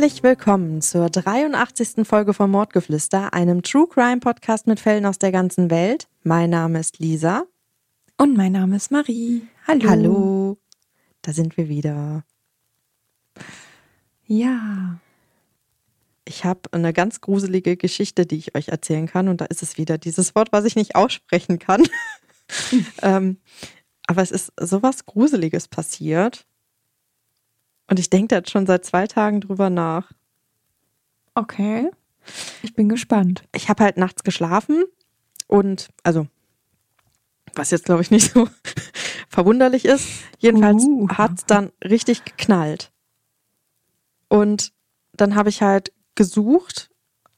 Herzlich willkommen zur 83. Folge von Mordgeflüster, einem True Crime Podcast mit Fällen aus der ganzen Welt. Mein Name ist Lisa. Und mein Name ist Marie. Hallo. Hallo. Da sind wir wieder. Ja. Ich habe eine ganz gruselige Geschichte, die ich euch erzählen kann. Und da ist es wieder dieses Wort, was ich nicht aussprechen kann. ähm, aber es ist sowas Gruseliges passiert. Und ich denke da jetzt schon seit zwei Tagen drüber nach. Okay. Ich bin gespannt. Ich habe halt nachts geschlafen und, also, was jetzt glaube ich nicht so verwunderlich ist, jedenfalls uh. hat es dann richtig geknallt. Und dann habe ich halt gesucht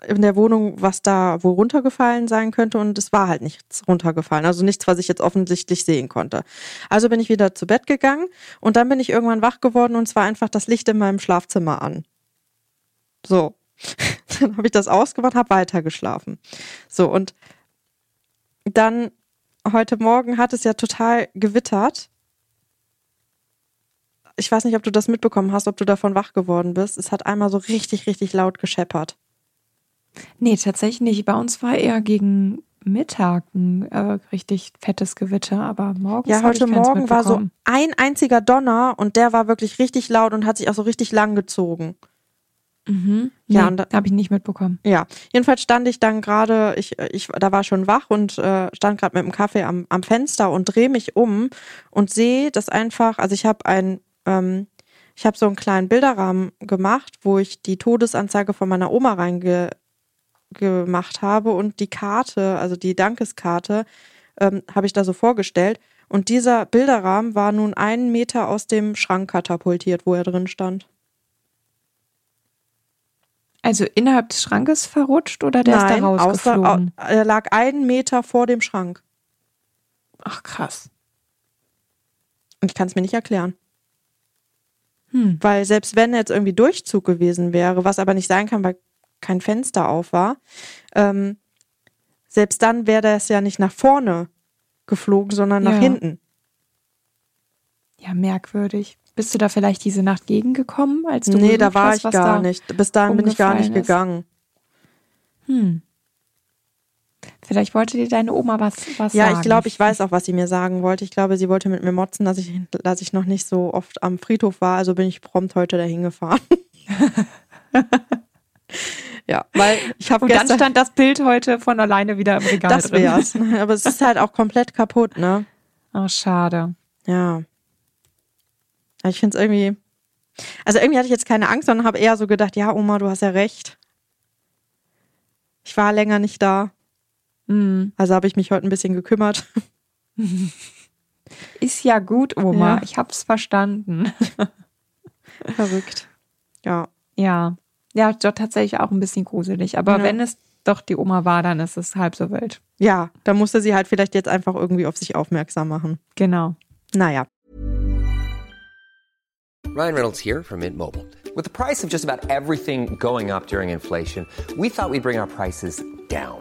in der Wohnung, was da wo runtergefallen sein könnte und es war halt nichts runtergefallen, also nichts, was ich jetzt offensichtlich sehen konnte. Also bin ich wieder zu Bett gegangen und dann bin ich irgendwann wach geworden und zwar einfach das Licht in meinem Schlafzimmer an. So, dann habe ich das ausgemacht, habe weitergeschlafen. So und dann heute Morgen hat es ja total gewittert. Ich weiß nicht, ob du das mitbekommen hast, ob du davon wach geworden bist. Es hat einmal so richtig, richtig laut gescheppert. Nee, tatsächlich nicht. Bei uns war eher gegen Mittag ein äh, richtig fettes Gewitter, aber morgens. Ja, heute Morgen war so ein einziger Donner und der war wirklich richtig laut und hat sich auch so richtig lang gezogen. Mhm. Nee, ja, und da habe ich nicht mitbekommen. Ja, jedenfalls stand ich dann gerade, ich, ich, da war schon wach und äh, stand gerade mit dem Kaffee am, am Fenster und drehe mich um und sehe das einfach, also ich habe ein, ähm, ich habe so einen kleinen Bilderrahmen gemacht, wo ich die Todesanzeige von meiner Oma reinge gemacht habe und die Karte, also die Dankeskarte, ähm, habe ich da so vorgestellt. Und dieser Bilderrahmen war nun einen Meter aus dem Schrank katapultiert, wo er drin stand. Also innerhalb des Schrankes verrutscht oder der Nein, ist da rausgeflogen? Außer, er lag einen Meter vor dem Schrank. Ach krass. Und ich kann es mir nicht erklären. Hm. Weil selbst wenn jetzt irgendwie Durchzug gewesen wäre, was aber nicht sein kann, weil kein Fenster auf war, ähm, selbst dann wäre das ja nicht nach vorne geflogen, sondern nach ja. hinten. Ja, merkwürdig. Bist du da vielleicht diese Nacht gegengekommen, als du Nee, da war hast, ich gar nicht. Bis dahin bin ich gar nicht ist? gegangen. Hm. Vielleicht wollte dir deine Oma was, was ja, sagen. Ja, ich glaube, ich weiß auch, was sie mir sagen wollte. Ich glaube, sie wollte mit mir motzen, dass ich, dass ich noch nicht so oft am Friedhof war. Also bin ich prompt heute dahin gefahren. Ja, weil ich habe gestern dann stand das Bild heute von alleine wieder im Regal das drin. Das wär's. Aber es ist halt auch komplett kaputt, ne? Oh, schade. Ja. Ich finde es irgendwie. Also irgendwie hatte ich jetzt keine Angst, sondern habe eher so gedacht, ja, Oma, du hast ja recht. Ich war länger nicht da. Mhm. Also habe ich mich heute ein bisschen gekümmert. Ist ja gut, Oma. Ja. Ich hab's verstanden. Verrückt. Ja. Ja. Ja, doch tatsächlich auch ein bisschen gruselig. Aber ja. wenn es doch die Oma war, dann ist es halb so wild. Ja, da musste sie halt vielleicht jetzt einfach irgendwie auf sich aufmerksam machen. Genau. Naja. Ryan Reynolds here from Mint Mobile. With the price of just about everything going up during inflation, we thought we'd bring our prices down.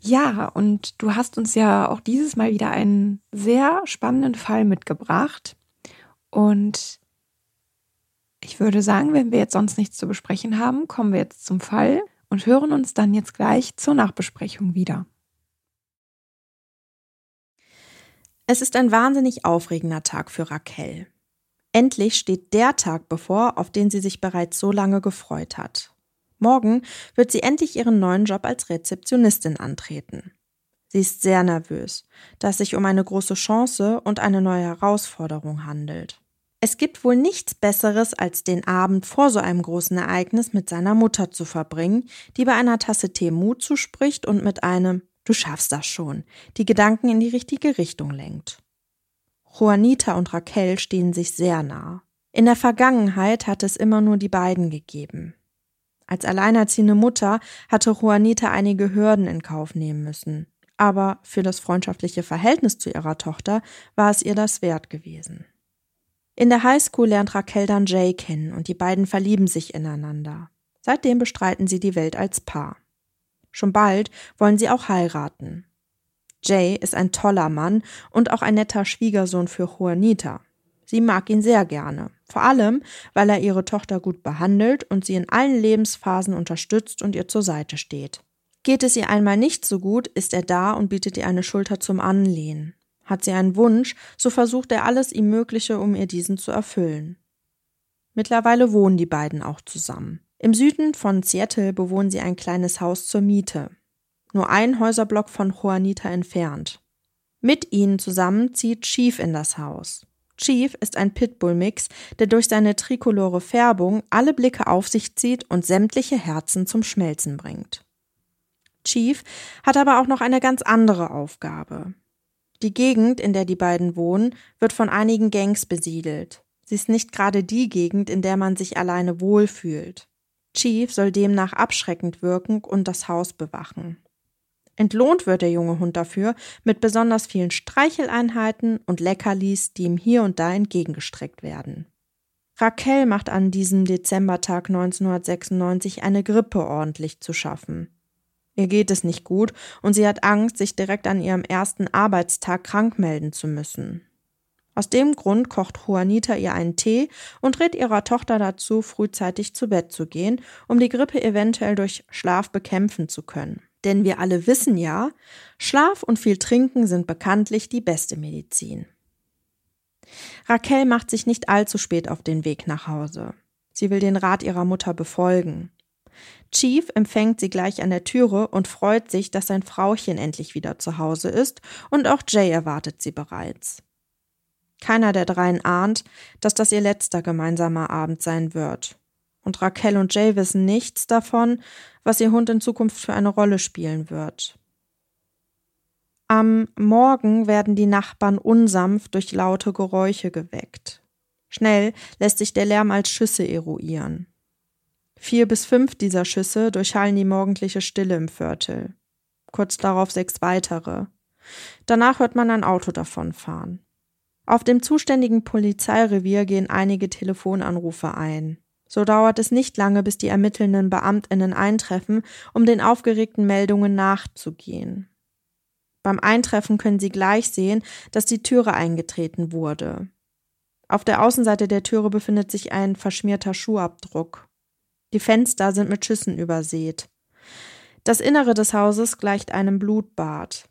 Ja, und du hast uns ja auch dieses Mal wieder einen sehr spannenden Fall mitgebracht. Und ich würde sagen, wenn wir jetzt sonst nichts zu besprechen haben, kommen wir jetzt zum Fall und hören uns dann jetzt gleich zur Nachbesprechung wieder. Es ist ein wahnsinnig aufregender Tag für Raquel. Endlich steht der Tag bevor, auf den sie sich bereits so lange gefreut hat. Morgen wird sie endlich ihren neuen Job als Rezeptionistin antreten. Sie ist sehr nervös, da es sich um eine große Chance und eine neue Herausforderung handelt. Es gibt wohl nichts Besseres, als den Abend vor so einem großen Ereignis mit seiner Mutter zu verbringen, die bei einer Tasse Tee Mut zuspricht und mit einem Du schaffst das schon, die Gedanken in die richtige Richtung lenkt. Juanita und Raquel stehen sich sehr nah. In der Vergangenheit hat es immer nur die beiden gegeben. Als alleinerziehende Mutter hatte Juanita einige Hürden in Kauf nehmen müssen. Aber für das freundschaftliche Verhältnis zu ihrer Tochter war es ihr das wert gewesen. In der Highschool lernt Raquel dann Jay kennen und die beiden verlieben sich ineinander. Seitdem bestreiten sie die Welt als Paar. Schon bald wollen sie auch heiraten. Jay ist ein toller Mann und auch ein netter Schwiegersohn für Juanita. Sie mag ihn sehr gerne, vor allem, weil er ihre Tochter gut behandelt und sie in allen Lebensphasen unterstützt und ihr zur Seite steht. Geht es ihr einmal nicht so gut, ist er da und bietet ihr eine Schulter zum Anlehnen. Hat sie einen Wunsch, so versucht er alles ihm Mögliche, um ihr diesen zu erfüllen. Mittlerweile wohnen die beiden auch zusammen. Im Süden von Seattle bewohnen sie ein kleines Haus zur Miete. Nur ein Häuserblock von Juanita entfernt. Mit ihnen zusammen zieht Chief in das Haus. Chief ist ein Pitbull-Mix, der durch seine trikolore Färbung alle Blicke auf sich zieht und sämtliche Herzen zum Schmelzen bringt. Chief hat aber auch noch eine ganz andere Aufgabe. Die Gegend, in der die beiden wohnen, wird von einigen Gangs besiedelt. Sie ist nicht gerade die Gegend, in der man sich alleine wohlfühlt. Chief soll demnach abschreckend wirken und das Haus bewachen. Entlohnt wird der junge Hund dafür mit besonders vielen Streicheleinheiten und Leckerlis, die ihm hier und da entgegengestreckt werden. Raquel macht an diesem Dezembertag 1996 eine Grippe ordentlich zu schaffen. Ihr geht es nicht gut und sie hat Angst, sich direkt an ihrem ersten Arbeitstag krank melden zu müssen. Aus dem Grund kocht Juanita ihr einen Tee und rät ihrer Tochter dazu, frühzeitig zu Bett zu gehen, um die Grippe eventuell durch Schlaf bekämpfen zu können. Denn wir alle wissen ja, Schlaf und viel Trinken sind bekanntlich die beste Medizin. Raquel macht sich nicht allzu spät auf den Weg nach Hause. Sie will den Rat ihrer Mutter befolgen. Chief empfängt sie gleich an der Türe und freut sich, dass sein Frauchen endlich wieder zu Hause ist, und auch Jay erwartet sie bereits. Keiner der dreien ahnt, dass das ihr letzter gemeinsamer Abend sein wird. Und Raquel und Jay wissen nichts davon, was ihr Hund in Zukunft für eine Rolle spielen wird. Am Morgen werden die Nachbarn unsanft durch laute Geräusche geweckt. Schnell lässt sich der Lärm als Schüsse eruieren. Vier bis fünf dieser Schüsse durchhallen die morgendliche Stille im Viertel. Kurz darauf sechs weitere. Danach hört man ein Auto davonfahren. Auf dem zuständigen Polizeirevier gehen einige Telefonanrufe ein. So dauert es nicht lange, bis die ermittelnden Beamtinnen eintreffen, um den aufgeregten Meldungen nachzugehen. Beim Eintreffen können sie gleich sehen, dass die Türe eingetreten wurde. Auf der Außenseite der Türe befindet sich ein verschmierter Schuhabdruck. Die Fenster sind mit Schüssen übersät. Das Innere des Hauses gleicht einem Blutbad.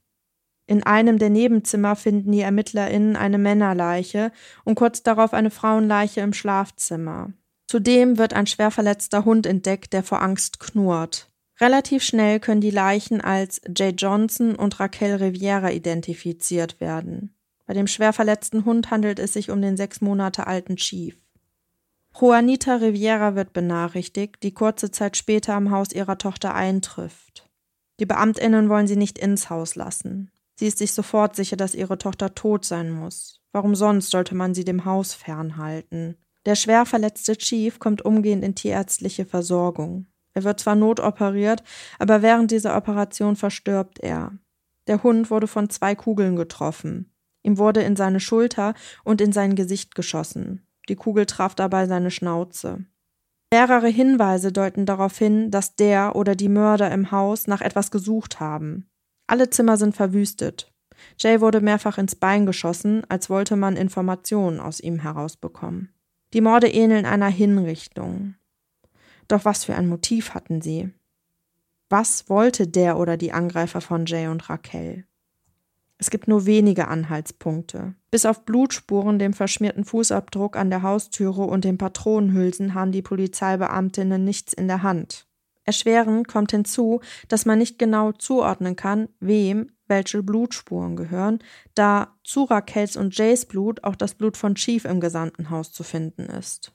In einem der Nebenzimmer finden die ErmittlerInnen eine Männerleiche und kurz darauf eine Frauenleiche im Schlafzimmer. Zudem wird ein schwer verletzter Hund entdeckt, der vor Angst knurrt. Relativ schnell können die Leichen als Jay Johnson und Raquel Riviera identifiziert werden. Bei dem schwer verletzten Hund handelt es sich um den sechs Monate alten Chief. Juanita Riviera wird benachrichtigt, die kurze Zeit später am Haus ihrer Tochter eintrifft. Die Beamtinnen wollen sie nicht ins Haus lassen. Sie ist sich sofort sicher, dass ihre Tochter tot sein muss. Warum sonst sollte man sie dem Haus fernhalten? Der schwer verletzte Chief kommt umgehend in tierärztliche Versorgung. Er wird zwar notoperiert, aber während dieser Operation verstirbt er. Der Hund wurde von zwei Kugeln getroffen. Ihm wurde in seine Schulter und in sein Gesicht geschossen. Die Kugel traf dabei seine Schnauze. Mehrere Hinweise deuten darauf hin, dass der oder die Mörder im Haus nach etwas gesucht haben. Alle Zimmer sind verwüstet. Jay wurde mehrfach ins Bein geschossen, als wollte man Informationen aus ihm herausbekommen. Die Morde ähneln einer Hinrichtung. Doch was für ein Motiv hatten sie? Was wollte der oder die Angreifer von Jay und Raquel? Es gibt nur wenige Anhaltspunkte. Bis auf Blutspuren, dem verschmierten Fußabdruck an der Haustüre und den Patronenhülsen haben die Polizeibeamtinnen nichts in der Hand. Erschwerend kommt hinzu, dass man nicht genau zuordnen kann, wem welche Blutspuren gehören, da zu Raquels und Jays Blut auch das Blut von Chief im gesamten Haus zu finden ist.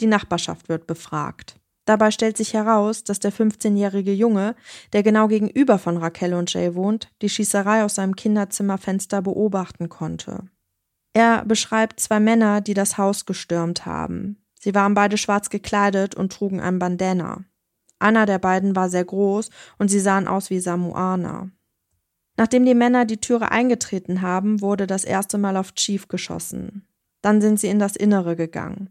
Die Nachbarschaft wird befragt. Dabei stellt sich heraus, dass der 15-jährige Junge, der genau gegenüber von Raquel und Jay wohnt, die Schießerei aus seinem Kinderzimmerfenster beobachten konnte. Er beschreibt zwei Männer, die das Haus gestürmt haben. Sie waren beide schwarz gekleidet und trugen ein Bandana. Einer der beiden war sehr groß und sie sahen aus wie Samoaner. Nachdem die Männer die Türe eingetreten haben, wurde das erste Mal auf Chief geschossen. Dann sind sie in das Innere gegangen.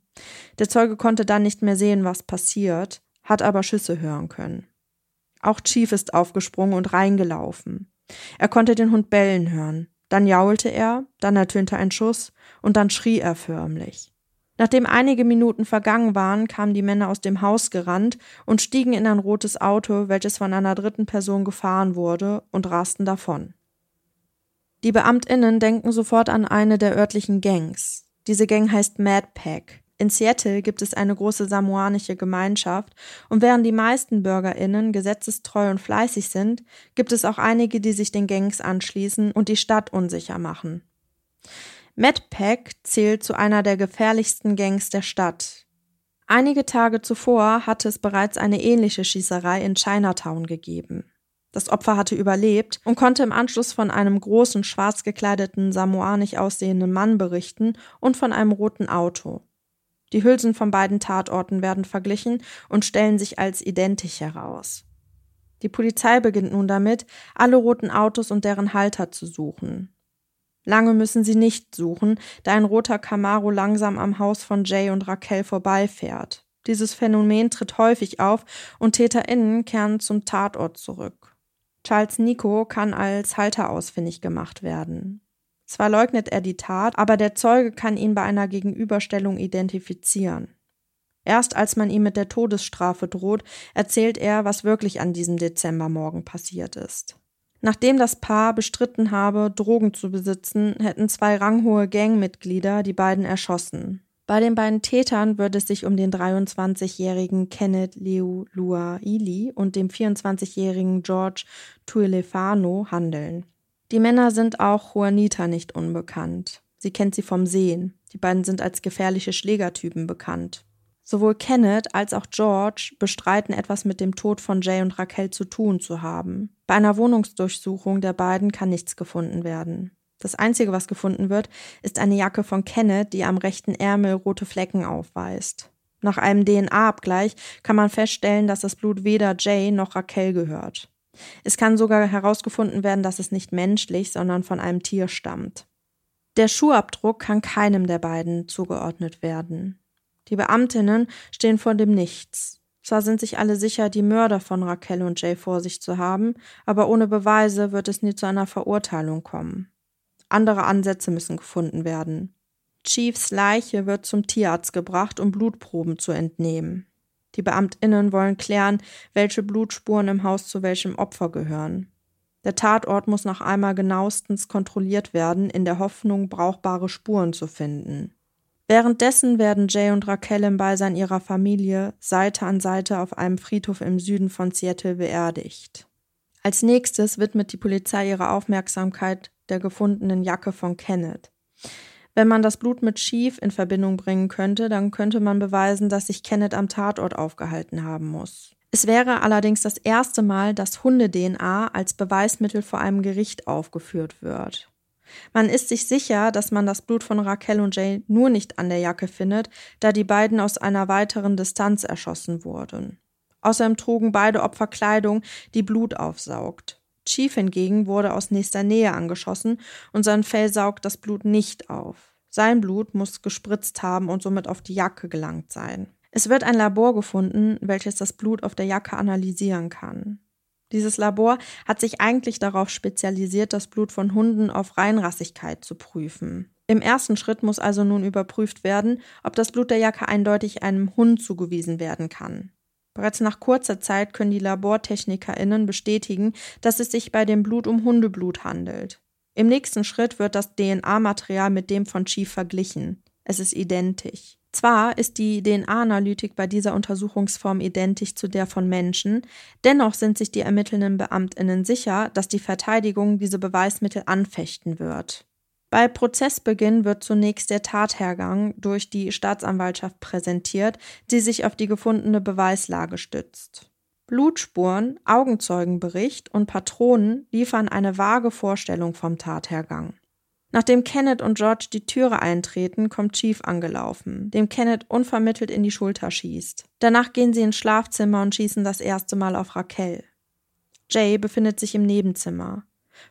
Der Zeuge konnte dann nicht mehr sehen, was passiert, hat aber Schüsse hören können. Auch Chief ist aufgesprungen und reingelaufen. Er konnte den Hund bellen hören. Dann jaulte er, dann ertönte ein Schuss und dann schrie er förmlich. Nachdem einige Minuten vergangen waren, kamen die Männer aus dem Haus gerannt und stiegen in ein rotes Auto, welches von einer dritten Person gefahren wurde, und rasten davon. Die Beamtinnen denken sofort an eine der örtlichen Gangs. Diese Gang heißt Mad Pack. In Seattle gibt es eine große samoanische Gemeinschaft und während die meisten BürgerInnen gesetzestreu und fleißig sind, gibt es auch einige, die sich den Gangs anschließen und die Stadt unsicher machen. Madpack zählt zu einer der gefährlichsten Gangs der Stadt. Einige Tage zuvor hatte es bereits eine ähnliche Schießerei in Chinatown gegeben. Das Opfer hatte überlebt und konnte im Anschluss von einem großen, schwarz gekleideten, samoanisch aussehenden Mann berichten und von einem roten Auto. Die Hülsen von beiden Tatorten werden verglichen und stellen sich als identisch heraus. Die Polizei beginnt nun damit, alle roten Autos und deren Halter zu suchen. Lange müssen sie nicht suchen, da ein roter Camaro langsam am Haus von Jay und Raquel vorbeifährt. Dieses Phänomen tritt häufig auf und TäterInnen kehren zum Tatort zurück. Charles Nico kann als Halter ausfindig gemacht werden. Zwar leugnet er die Tat, aber der Zeuge kann ihn bei einer Gegenüberstellung identifizieren. Erst als man ihm mit der Todesstrafe droht, erzählt er, was wirklich an diesem Dezembermorgen passiert ist. Nachdem das Paar bestritten habe, Drogen zu besitzen, hätten zwei ranghohe Gangmitglieder die beiden erschossen. Bei den beiden Tätern würde es sich um den 23-jährigen Kenneth Leo Luaili und dem 24-jährigen George Tuilefano handeln. Die Männer sind auch Juanita nicht unbekannt. Sie kennt sie vom Sehen. Die beiden sind als gefährliche Schlägertypen bekannt. Sowohl Kenneth als auch George bestreiten etwas mit dem Tod von Jay und Raquel zu tun zu haben. Bei einer Wohnungsdurchsuchung der beiden kann nichts gefunden werden. Das Einzige, was gefunden wird, ist eine Jacke von Kenneth, die am rechten Ärmel rote Flecken aufweist. Nach einem DNA-Abgleich kann man feststellen, dass das Blut weder Jay noch Raquel gehört. Es kann sogar herausgefunden werden, dass es nicht menschlich, sondern von einem Tier stammt. Der Schuhabdruck kann keinem der beiden zugeordnet werden. Die Beamtinnen stehen vor dem Nichts. Zwar sind sich alle sicher, die Mörder von Raquel und Jay vor sich zu haben, aber ohne Beweise wird es nie zu einer Verurteilung kommen. Andere Ansätze müssen gefunden werden. Chiefs Leiche wird zum Tierarzt gebracht, um Blutproben zu entnehmen. Die Beamtinnen wollen klären, welche Blutspuren im Haus zu welchem Opfer gehören. Der Tatort muss noch einmal genauestens kontrolliert werden, in der Hoffnung, brauchbare Spuren zu finden. Währenddessen werden Jay und Raquel im Beisein ihrer Familie Seite an Seite auf einem Friedhof im Süden von Seattle beerdigt. Als nächstes widmet die Polizei ihre Aufmerksamkeit der gefundenen Jacke von Kenneth. Wenn man das Blut mit Chief in Verbindung bringen könnte, dann könnte man beweisen, dass sich Kenneth am Tatort aufgehalten haben muss. Es wäre allerdings das erste Mal, dass Hunde-DNA als Beweismittel vor einem Gericht aufgeführt wird. Man ist sich sicher, dass man das Blut von Raquel und Jay nur nicht an der Jacke findet, da die beiden aus einer weiteren Distanz erschossen wurden. Außerdem trugen beide Opfer Kleidung, die Blut aufsaugt. Chief hingegen wurde aus nächster Nähe angeschossen und sein Fell saugt das Blut nicht auf. Sein Blut muss gespritzt haben und somit auf die Jacke gelangt sein. Es wird ein Labor gefunden, welches das Blut auf der Jacke analysieren kann. Dieses Labor hat sich eigentlich darauf spezialisiert, das Blut von Hunden auf Reinrassigkeit zu prüfen. Im ersten Schritt muss also nun überprüft werden, ob das Blut der Jacke eindeutig einem Hund zugewiesen werden kann. Bereits nach kurzer Zeit können die LabortechnikerInnen bestätigen, dass es sich bei dem Blut um Hundeblut handelt. Im nächsten Schritt wird das DNA-Material mit dem von Chief verglichen. Es ist identisch. Zwar ist die DNA-Analytik bei dieser Untersuchungsform identisch zu der von Menschen, dennoch sind sich die ermittelnden Beamtinnen sicher, dass die Verteidigung diese Beweismittel anfechten wird. Bei Prozessbeginn wird zunächst der Tathergang durch die Staatsanwaltschaft präsentiert, die sich auf die gefundene Beweislage stützt. Blutspuren, Augenzeugenbericht und Patronen liefern eine vage Vorstellung vom Tathergang. Nachdem Kenneth und George die Türe eintreten, kommt Chief angelaufen, dem Kenneth unvermittelt in die Schulter schießt. Danach gehen sie ins Schlafzimmer und schießen das erste Mal auf Raquel. Jay befindet sich im Nebenzimmer.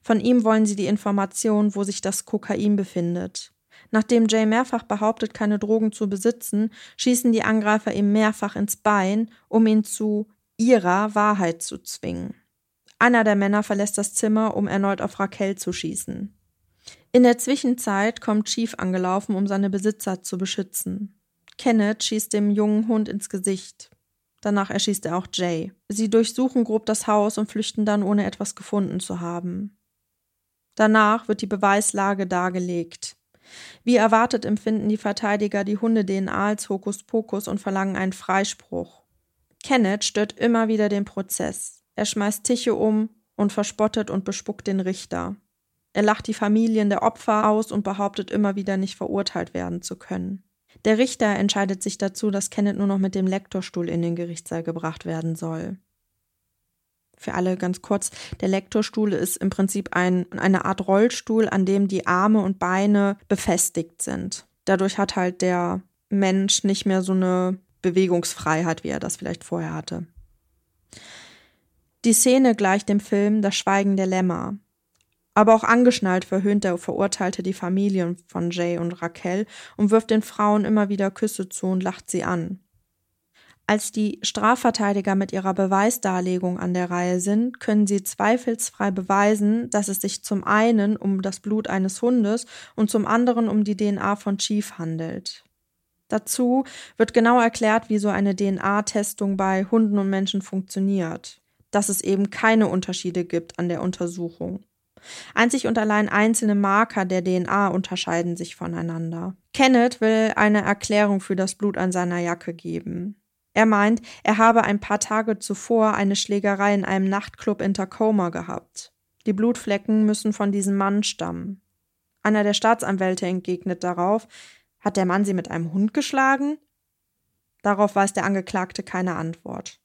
Von ihm wollen sie die Information, wo sich das Kokain befindet. Nachdem Jay mehrfach behauptet, keine Drogen zu besitzen, schießen die Angreifer ihm mehrfach ins Bein, um ihn zu ihrer Wahrheit zu zwingen. Einer der Männer verlässt das Zimmer, um erneut auf Raquel zu schießen. In der Zwischenzeit kommt Chief angelaufen, um seine Besitzer zu beschützen. Kenneth schießt dem jungen Hund ins Gesicht. Danach erschießt er auch Jay. Sie durchsuchen grob das Haus und flüchten dann, ohne etwas gefunden zu haben. Danach wird die Beweislage dargelegt. Wie erwartet empfinden die Verteidiger die Hunde-DNA als Hokuspokus und verlangen einen Freispruch. Kenneth stört immer wieder den Prozess. Er schmeißt Tische um und verspottet und bespuckt den Richter. Er lacht die Familien der Opfer aus und behauptet immer wieder nicht verurteilt werden zu können. Der Richter entscheidet sich dazu, dass Kenneth nur noch mit dem Lektorstuhl in den Gerichtssaal gebracht werden soll. Für alle ganz kurz, der Lektorstuhl ist im Prinzip ein, eine Art Rollstuhl, an dem die Arme und Beine befestigt sind. Dadurch hat halt der Mensch nicht mehr so eine Bewegungsfreiheit, wie er das vielleicht vorher hatte. Die Szene gleicht dem Film Das Schweigen der Lämmer. Aber auch angeschnallt verhöhnt der Verurteilte die Familien von Jay und Raquel und wirft den Frauen immer wieder Küsse zu und lacht sie an. Als die Strafverteidiger mit ihrer Beweisdarlegung an der Reihe sind, können sie zweifelsfrei beweisen, dass es sich zum einen um das Blut eines Hundes und zum anderen um die DNA von Chief handelt. Dazu wird genau erklärt, wie so eine DNA-Testung bei Hunden und Menschen funktioniert, dass es eben keine Unterschiede gibt an der Untersuchung. Einzig und allein einzelne Marker der DNA unterscheiden sich voneinander. Kenneth will eine Erklärung für das Blut an seiner Jacke geben. Er meint, er habe ein paar Tage zuvor eine Schlägerei in einem Nachtclub in Tacoma gehabt. Die Blutflecken müssen von diesem Mann stammen. Einer der Staatsanwälte entgegnet darauf, hat der Mann sie mit einem Hund geschlagen? Darauf weiß der Angeklagte keine Antwort.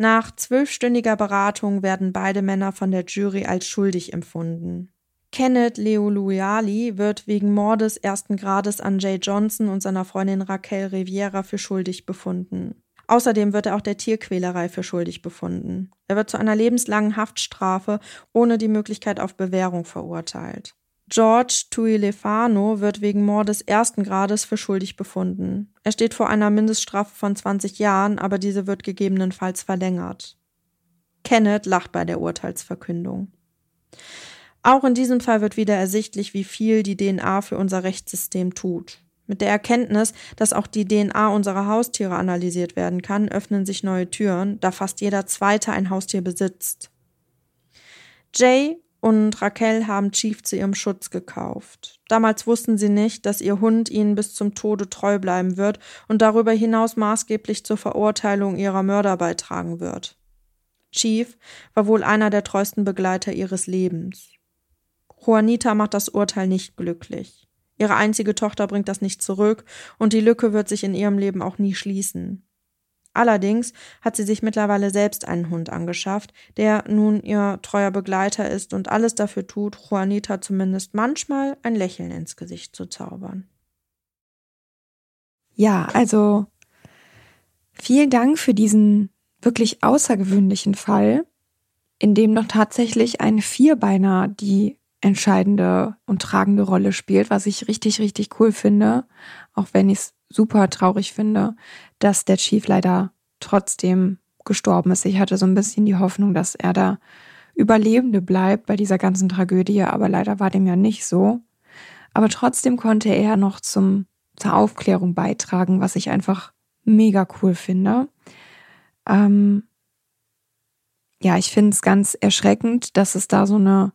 Nach zwölfstündiger Beratung werden beide Männer von der Jury als schuldig empfunden. Kenneth Leoluali wird wegen Mordes ersten Grades an Jay Johnson und seiner Freundin Raquel Riviera für schuldig befunden. Außerdem wird er auch der Tierquälerei für schuldig befunden. Er wird zu einer lebenslangen Haftstrafe ohne die Möglichkeit auf Bewährung verurteilt. George Tuilefano wird wegen Mordes ersten Grades für schuldig befunden. Er steht vor einer Mindeststrafe von 20 Jahren, aber diese wird gegebenenfalls verlängert. Kenneth lacht bei der Urteilsverkündung. Auch in diesem Fall wird wieder ersichtlich, wie viel die DNA für unser Rechtssystem tut. Mit der Erkenntnis, dass auch die DNA unserer Haustiere analysiert werden kann, öffnen sich neue Türen, da fast jeder Zweite ein Haustier besitzt. Jay und Raquel haben Chief zu ihrem Schutz gekauft. Damals wussten sie nicht, dass ihr Hund ihnen bis zum Tode treu bleiben wird und darüber hinaus maßgeblich zur Verurteilung ihrer Mörder beitragen wird. Chief war wohl einer der treuesten Begleiter ihres Lebens. Juanita macht das Urteil nicht glücklich. Ihre einzige Tochter bringt das nicht zurück und die Lücke wird sich in ihrem Leben auch nie schließen. Allerdings hat sie sich mittlerweile selbst einen Hund angeschafft, der nun ihr treuer Begleiter ist und alles dafür tut, Juanita zumindest manchmal ein Lächeln ins Gesicht zu zaubern. Ja, also vielen Dank für diesen wirklich außergewöhnlichen Fall, in dem noch tatsächlich ein Vierbeiner die entscheidende und tragende Rolle spielt, was ich richtig, richtig cool finde, auch wenn ich es super traurig finde, dass der Chief leider trotzdem gestorben ist. Ich hatte so ein bisschen die Hoffnung, dass er da Überlebende bleibt bei dieser ganzen Tragödie, aber leider war dem ja nicht so. Aber trotzdem konnte er noch zum, zur Aufklärung beitragen, was ich einfach mega cool finde. Ähm, ja, ich finde es ganz erschreckend, dass es da so eine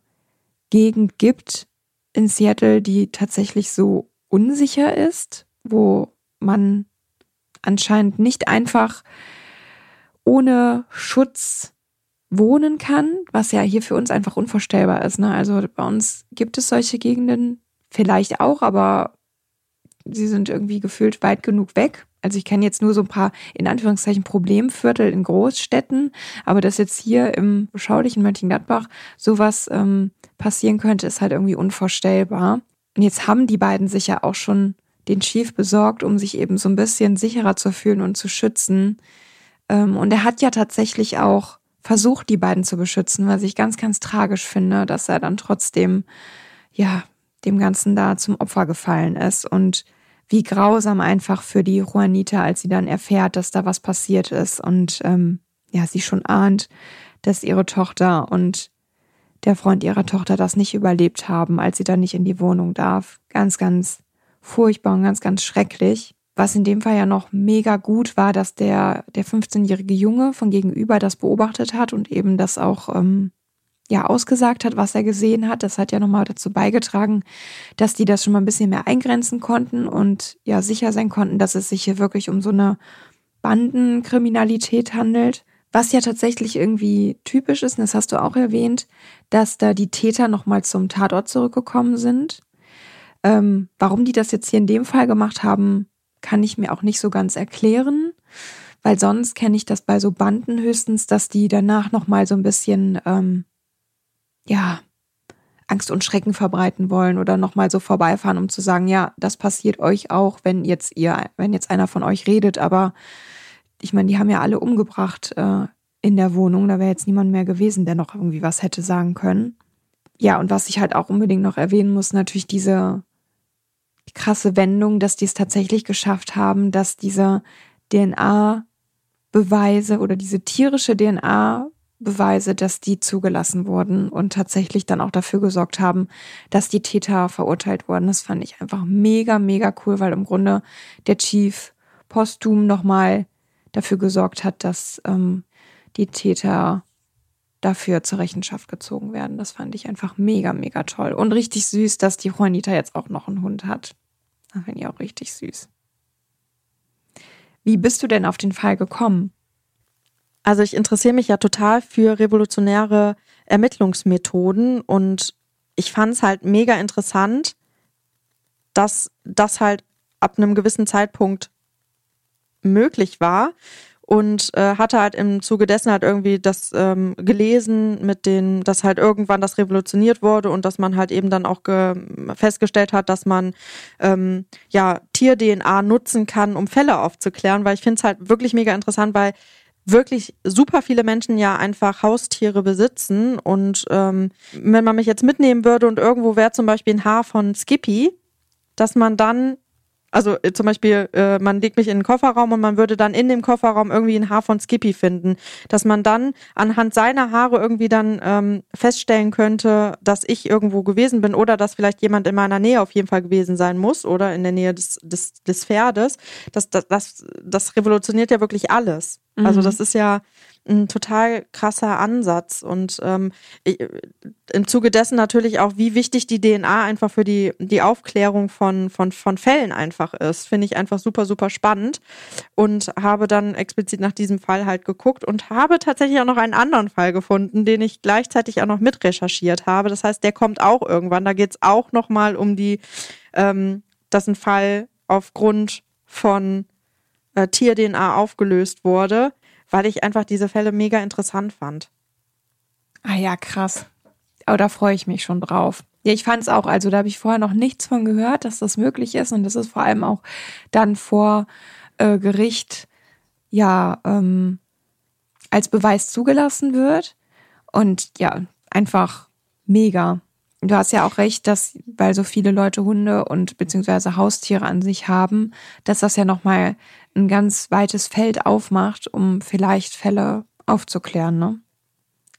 Gegend gibt in Seattle, die tatsächlich so unsicher ist, wo man anscheinend nicht einfach ohne Schutz wohnen kann, was ja hier für uns einfach unvorstellbar ist. Ne? Also bei uns gibt es solche Gegenden vielleicht auch, aber sie sind irgendwie gefühlt weit genug weg. Also ich kenne jetzt nur so ein paar, in Anführungszeichen, Problemviertel in Großstädten, aber dass jetzt hier im beschaulichen Mönchengladbach sowas ähm, passieren könnte, ist halt irgendwie unvorstellbar. Und jetzt haben die beiden sich ja auch schon den Chief besorgt, um sich eben so ein bisschen sicherer zu fühlen und zu schützen. Ähm, und er hat ja tatsächlich auch versucht, die beiden zu beschützen, was ich ganz, ganz tragisch finde, dass er dann trotzdem, ja, dem Ganzen da zum Opfer gefallen ist und wie grausam einfach für die Juanita, als sie dann erfährt, dass da was passiert ist und ähm, ja, sie schon ahnt, dass ihre Tochter und der Freund ihrer Tochter das nicht überlebt haben, als sie dann nicht in die Wohnung darf. Ganz, ganz furchtbar und ganz, ganz schrecklich. Was in dem Fall ja noch mega gut war, dass der, der 15-jährige Junge von gegenüber das beobachtet hat und eben das auch ähm, ja ausgesagt hat, was er gesehen hat. Das hat ja nochmal dazu beigetragen, dass die das schon mal ein bisschen mehr eingrenzen konnten und ja sicher sein konnten, dass es sich hier wirklich um so eine Bandenkriminalität handelt. Was ja tatsächlich irgendwie typisch ist, und das hast du auch erwähnt, dass da die Täter nochmal zum Tatort zurückgekommen sind. Ähm, warum die das jetzt hier in dem Fall gemacht haben, kann ich mir auch nicht so ganz erklären, weil sonst kenne ich das bei so Banden höchstens, dass die danach noch mal so ein bisschen ähm, ja Angst und Schrecken verbreiten wollen oder noch mal so vorbeifahren, um zu sagen, ja, das passiert euch auch, wenn jetzt ihr, wenn jetzt einer von euch redet, aber ich meine, die haben ja alle umgebracht äh, in der Wohnung, da wäre jetzt niemand mehr gewesen, der noch irgendwie was hätte sagen können. Ja, und was ich halt auch unbedingt noch erwähnen muss, natürlich diese krasse Wendung, dass die es tatsächlich geschafft haben, dass diese DNA-Beweise oder diese tierische DNA-Beweise, dass die zugelassen wurden und tatsächlich dann auch dafür gesorgt haben, dass die Täter verurteilt wurden. Das fand ich einfach mega, mega cool, weil im Grunde der Chief posthum nochmal dafür gesorgt hat, dass ähm, die Täter dafür zur Rechenschaft gezogen werden. Das fand ich einfach mega, mega toll. Und richtig süß, dass die Juanita jetzt auch noch einen Hund hat. Das finde ich auch richtig süß. Wie bist du denn auf den Fall gekommen? Also ich interessiere mich ja total für revolutionäre Ermittlungsmethoden und ich fand es halt mega interessant, dass das halt ab einem gewissen Zeitpunkt möglich war und äh, hatte halt im Zuge dessen halt irgendwie das ähm, gelesen mit den, dass halt irgendwann das revolutioniert wurde und dass man halt eben dann auch festgestellt hat, dass man ähm, ja Tier-DNA nutzen kann, um Fälle aufzuklären, weil ich finde es halt wirklich mega interessant, weil wirklich super viele Menschen ja einfach Haustiere besitzen und ähm, wenn man mich jetzt mitnehmen würde und irgendwo wäre zum Beispiel ein Haar von Skippy, dass man dann also äh, zum Beispiel, äh, man legt mich in den Kofferraum und man würde dann in dem Kofferraum irgendwie ein Haar von Skippy finden, dass man dann anhand seiner Haare irgendwie dann ähm, feststellen könnte, dass ich irgendwo gewesen bin oder dass vielleicht jemand in meiner Nähe auf jeden Fall gewesen sein muss oder in der Nähe des, des, des Pferdes. Das, das, das, das revolutioniert ja wirklich alles. Also mhm. Also das ist ja ein total krasser Ansatz und ähm, ich, im Zuge dessen natürlich auch, wie wichtig die DNA einfach für die, die Aufklärung von, von, von Fällen einfach ist, finde ich einfach super, super spannend und habe dann explizit nach diesem Fall halt geguckt und habe tatsächlich auch noch einen anderen Fall gefunden, den ich gleichzeitig auch noch mit recherchiert habe. Das heißt, der kommt auch irgendwann. Da geht es auch nochmal um die, ähm, dass ein Fall aufgrund von äh, Tier-DNA aufgelöst wurde weil ich einfach diese Fälle mega interessant fand. Ah ja, krass. Aber da freue ich mich schon drauf. Ja, ich fand es auch, also da habe ich vorher noch nichts von gehört, dass das möglich ist und das ist vor allem auch dann vor äh, Gericht ja ähm, als Beweis zugelassen wird. Und ja, einfach mega. Du hast ja auch recht, dass, weil so viele Leute Hunde und beziehungsweise Haustiere an sich haben, dass das ja nochmal ein ganz weites Feld aufmacht, um vielleicht Fälle aufzuklären, ne?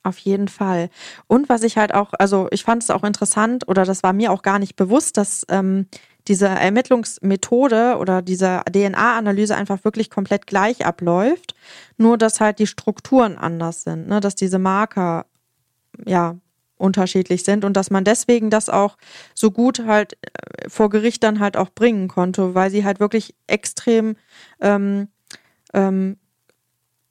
Auf jeden Fall. Und was ich halt auch, also ich fand es auch interessant oder das war mir auch gar nicht bewusst, dass ähm, diese Ermittlungsmethode oder diese DNA-Analyse einfach wirklich komplett gleich abläuft, nur dass halt die Strukturen anders sind, ne? dass diese Marker ja unterschiedlich sind und dass man deswegen das auch so gut halt äh, vor Gericht dann halt auch bringen konnte, weil sie halt wirklich extrem ähm, ähm,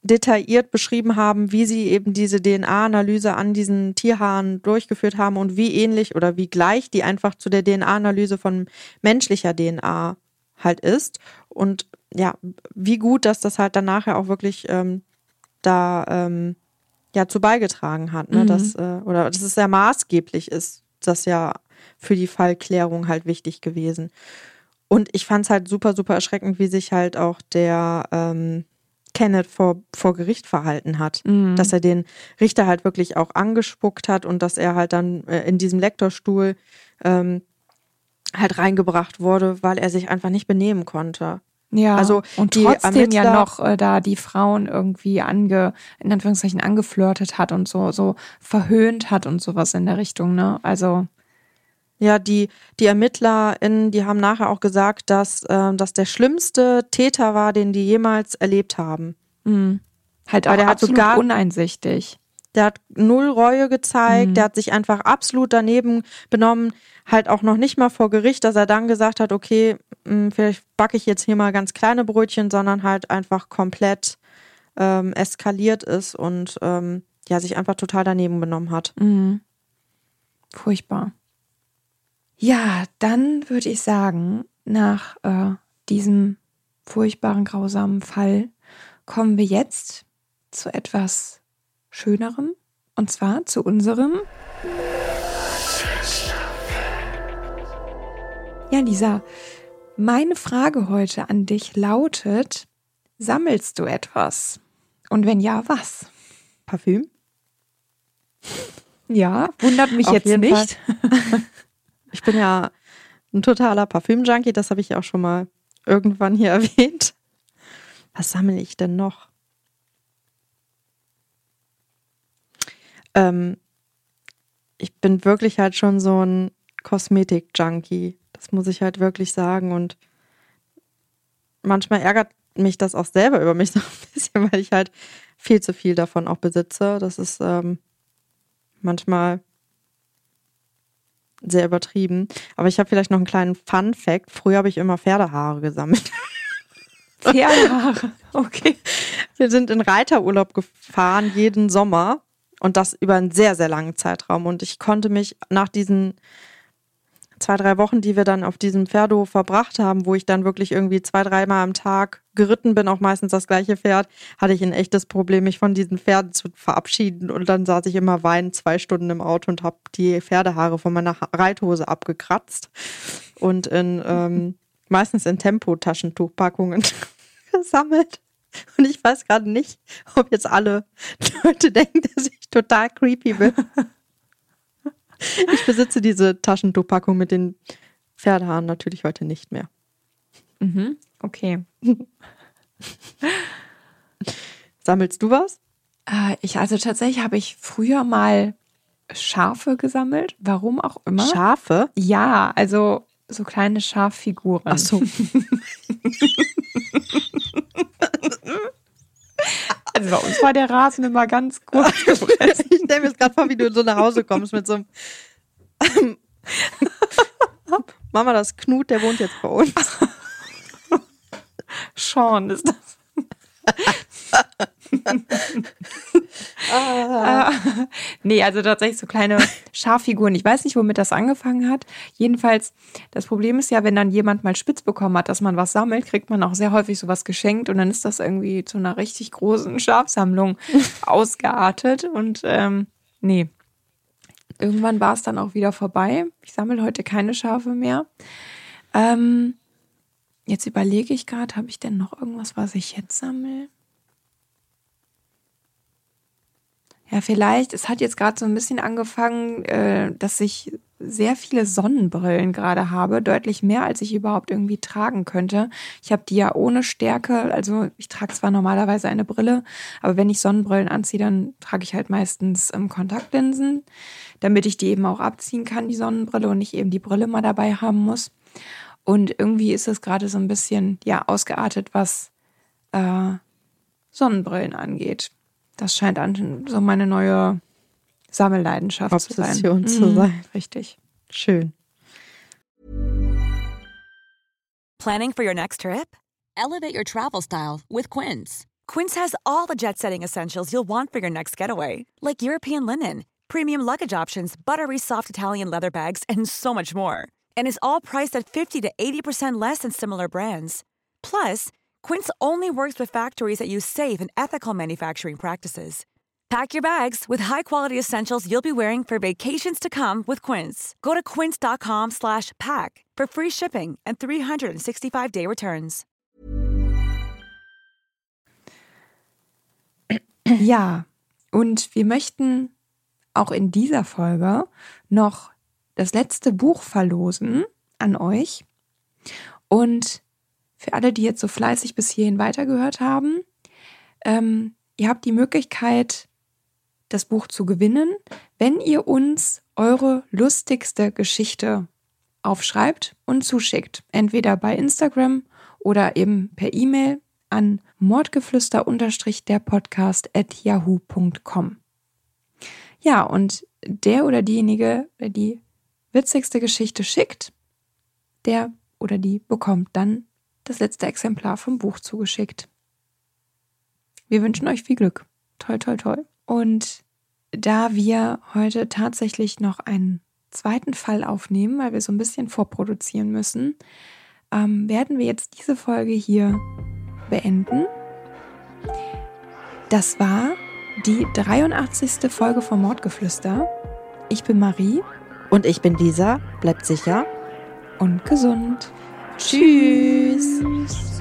detailliert beschrieben haben, wie sie eben diese DNA-Analyse an diesen Tierhaaren durchgeführt haben und wie ähnlich oder wie gleich die einfach zu der DNA-Analyse von menschlicher DNA halt ist. Und ja, wie gut, dass das halt dann nachher auch wirklich ähm, da ähm, ja zu beigetragen hat, ne? Mhm. Dass, äh, oder dass es sehr maßgeblich ist, das ja für die Fallklärung halt wichtig gewesen. Und ich fand es halt super, super erschreckend, wie sich halt auch der ähm, Kenneth vor, vor Gericht verhalten hat. Mhm. Dass er den Richter halt wirklich auch angespuckt hat und dass er halt dann äh, in diesem Lektorstuhl ähm, halt reingebracht wurde, weil er sich einfach nicht benehmen konnte. Ja, also und trotzdem ja noch äh, da die Frauen irgendwie ange, in Anführungszeichen angeflirtet hat und so, so verhöhnt hat und sowas in der Richtung, ne? Also. Ja, die, die ErmittlerInnen, die haben nachher auch gesagt, dass äh, das der schlimmste Täter war, den die jemals erlebt haben. Mhm. Halt auch der absolut hat sogar, uneinsichtig. Der hat null Reue gezeigt, mhm. der hat sich einfach absolut daneben benommen, halt auch noch nicht mal vor Gericht, dass er dann gesagt hat, okay, hm, vielleicht backe ich jetzt hier mal ganz kleine Brötchen, sondern halt einfach komplett ähm, eskaliert ist und ähm, ja, sich einfach total daneben benommen hat. Mhm. Furchtbar. Ja, dann würde ich sagen, nach äh, diesem furchtbaren, grausamen Fall kommen wir jetzt zu etwas Schönerem. Und zwar zu unserem. Ja, Lisa, meine Frage heute an dich lautet: Sammelst du etwas? Und wenn ja, was? Parfüm? Ja, wundert mich Auf jetzt nicht. ich bin ja ein totaler Parfüm-Junkie, das habe ich auch schon mal irgendwann hier erwähnt. Was sammle ich denn noch? Ähm, ich bin wirklich halt schon so ein Kosmetik-Junkie. Das muss ich halt wirklich sagen. Und manchmal ärgert mich das auch selber über mich so ein bisschen, weil ich halt viel zu viel davon auch besitze. Das ist ähm, manchmal sehr übertrieben. Aber ich habe vielleicht noch einen kleinen Fun-Fact. Früher habe ich immer Pferdehaare gesammelt. Pferdehaare, okay. Wir sind in Reiterurlaub gefahren jeden Sommer und das über einen sehr, sehr langen Zeitraum. Und ich konnte mich nach diesen zwei, drei Wochen, die wir dann auf diesem Pferdehof verbracht haben, wo ich dann wirklich irgendwie zwei, dreimal am Tag geritten bin, auch meistens das gleiche Pferd, hatte ich ein echtes Problem, mich von diesen Pferden zu verabschieden. Und dann saß ich immer weinend zwei Stunden im Auto und habe die Pferdehaare von meiner Reithose abgekratzt und in ähm, meistens in Tempotaschentuchpackungen gesammelt. Und ich weiß gerade nicht, ob jetzt alle Leute denken, dass ich total creepy bin. Ich besitze diese Taschentuchpackung mit den Pferdehaaren natürlich heute nicht mehr. Mhm, okay. Sammelst du was? Äh, ich, also tatsächlich habe ich früher mal Schafe gesammelt. Warum auch immer. Schafe? Ja, also so kleine Schaffiguren. Ach so. Also bei uns war der Rasen immer ganz kurz ich stelle mir jetzt gerade vor, wie du so nach Hause kommst mit so einem Mama, das Knut, der wohnt jetzt bei uns. Sean ist das. nee, also tatsächlich so kleine Schaffiguren. Ich weiß nicht, womit das angefangen hat. Jedenfalls, das Problem ist ja, wenn dann jemand mal spitz bekommen hat, dass man was sammelt, kriegt man auch sehr häufig sowas geschenkt und dann ist das irgendwie zu einer richtig großen Schafsammlung ausgeartet. Und ähm, nee, irgendwann war es dann auch wieder vorbei. Ich sammle heute keine Schafe mehr. Ähm, jetzt überlege ich gerade, habe ich denn noch irgendwas, was ich jetzt sammle? Ja, vielleicht, es hat jetzt gerade so ein bisschen angefangen, äh, dass ich sehr viele Sonnenbrillen gerade habe, deutlich mehr, als ich überhaupt irgendwie tragen könnte. Ich habe die ja ohne Stärke, also ich trage zwar normalerweise eine Brille, aber wenn ich Sonnenbrillen anziehe, dann trage ich halt meistens ähm, Kontaktlinsen, damit ich die eben auch abziehen kann, die Sonnenbrille, und nicht eben die Brille mal dabei haben muss. Und irgendwie ist es gerade so ein bisschen, ja, ausgeartet, was äh, Sonnenbrillen angeht. Das scheint an, so meine neue Sammelleidenschaft Obsession zu sein. Zu sein. Mhm, richtig. Schön. Planning for your next trip? Elevate your travel style with Quince. Quince has all the jet-setting essentials you'll want for your next getaway, like European linen, premium luggage options, buttery soft Italian leather bags, and so much more. And is all priced at 50 to 80% less than similar brands. Plus, Quince only works with factories that use safe and ethical manufacturing practices. Pack your bags with high-quality essentials you'll be wearing for vacations to come with Quince. Go to quince.com/pack for free shipping and 365-day returns. Ja, und wir möchten auch in dieser Folge noch das letzte Buch verlosen an euch. Und für alle, die jetzt so fleißig bis hierhin weitergehört haben, ähm, ihr habt die Möglichkeit, das Buch zu gewinnen, wenn ihr uns eure lustigste Geschichte aufschreibt und zuschickt. Entweder bei Instagram oder eben per E-Mail an mordgeflüster-der Podcast at yahoo.com. Ja, und der oder diejenige, der die witzigste Geschichte schickt, der oder die bekommt dann das letzte Exemplar vom Buch zugeschickt. Wir wünschen euch viel Glück. Toll, toll, toll. Und da wir heute tatsächlich noch einen zweiten Fall aufnehmen, weil wir so ein bisschen vorproduzieren müssen, ähm, werden wir jetzt diese Folge hier beenden. Das war die 83. Folge vom Mordgeflüster. Ich bin Marie. Und ich bin Lisa. Bleibt sicher und gesund. Tschüss.